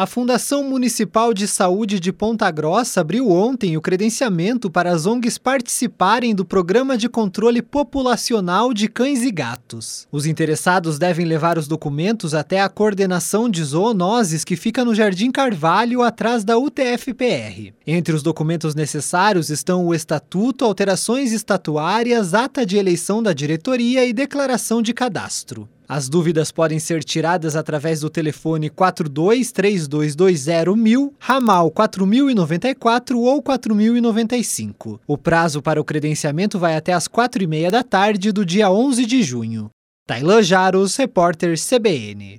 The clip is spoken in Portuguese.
A Fundação Municipal de Saúde de Ponta Grossa abriu ontem o credenciamento para as ONGs participarem do Programa de Controle Populacional de Cães e Gatos. Os interessados devem levar os documentos até a coordenação de zoonoses que fica no Jardim Carvalho, atrás da UTFPR. Entre os documentos necessários estão o Estatuto, alterações estatuárias, ata de eleição da diretoria e declaração de cadastro. As dúvidas podem ser tiradas através do telefone 423220 ramal 4094 ou 4095. O prazo para o credenciamento vai até às 4 e meia da tarde do dia 11 de junho. Tailan Jaros, repórter CBN.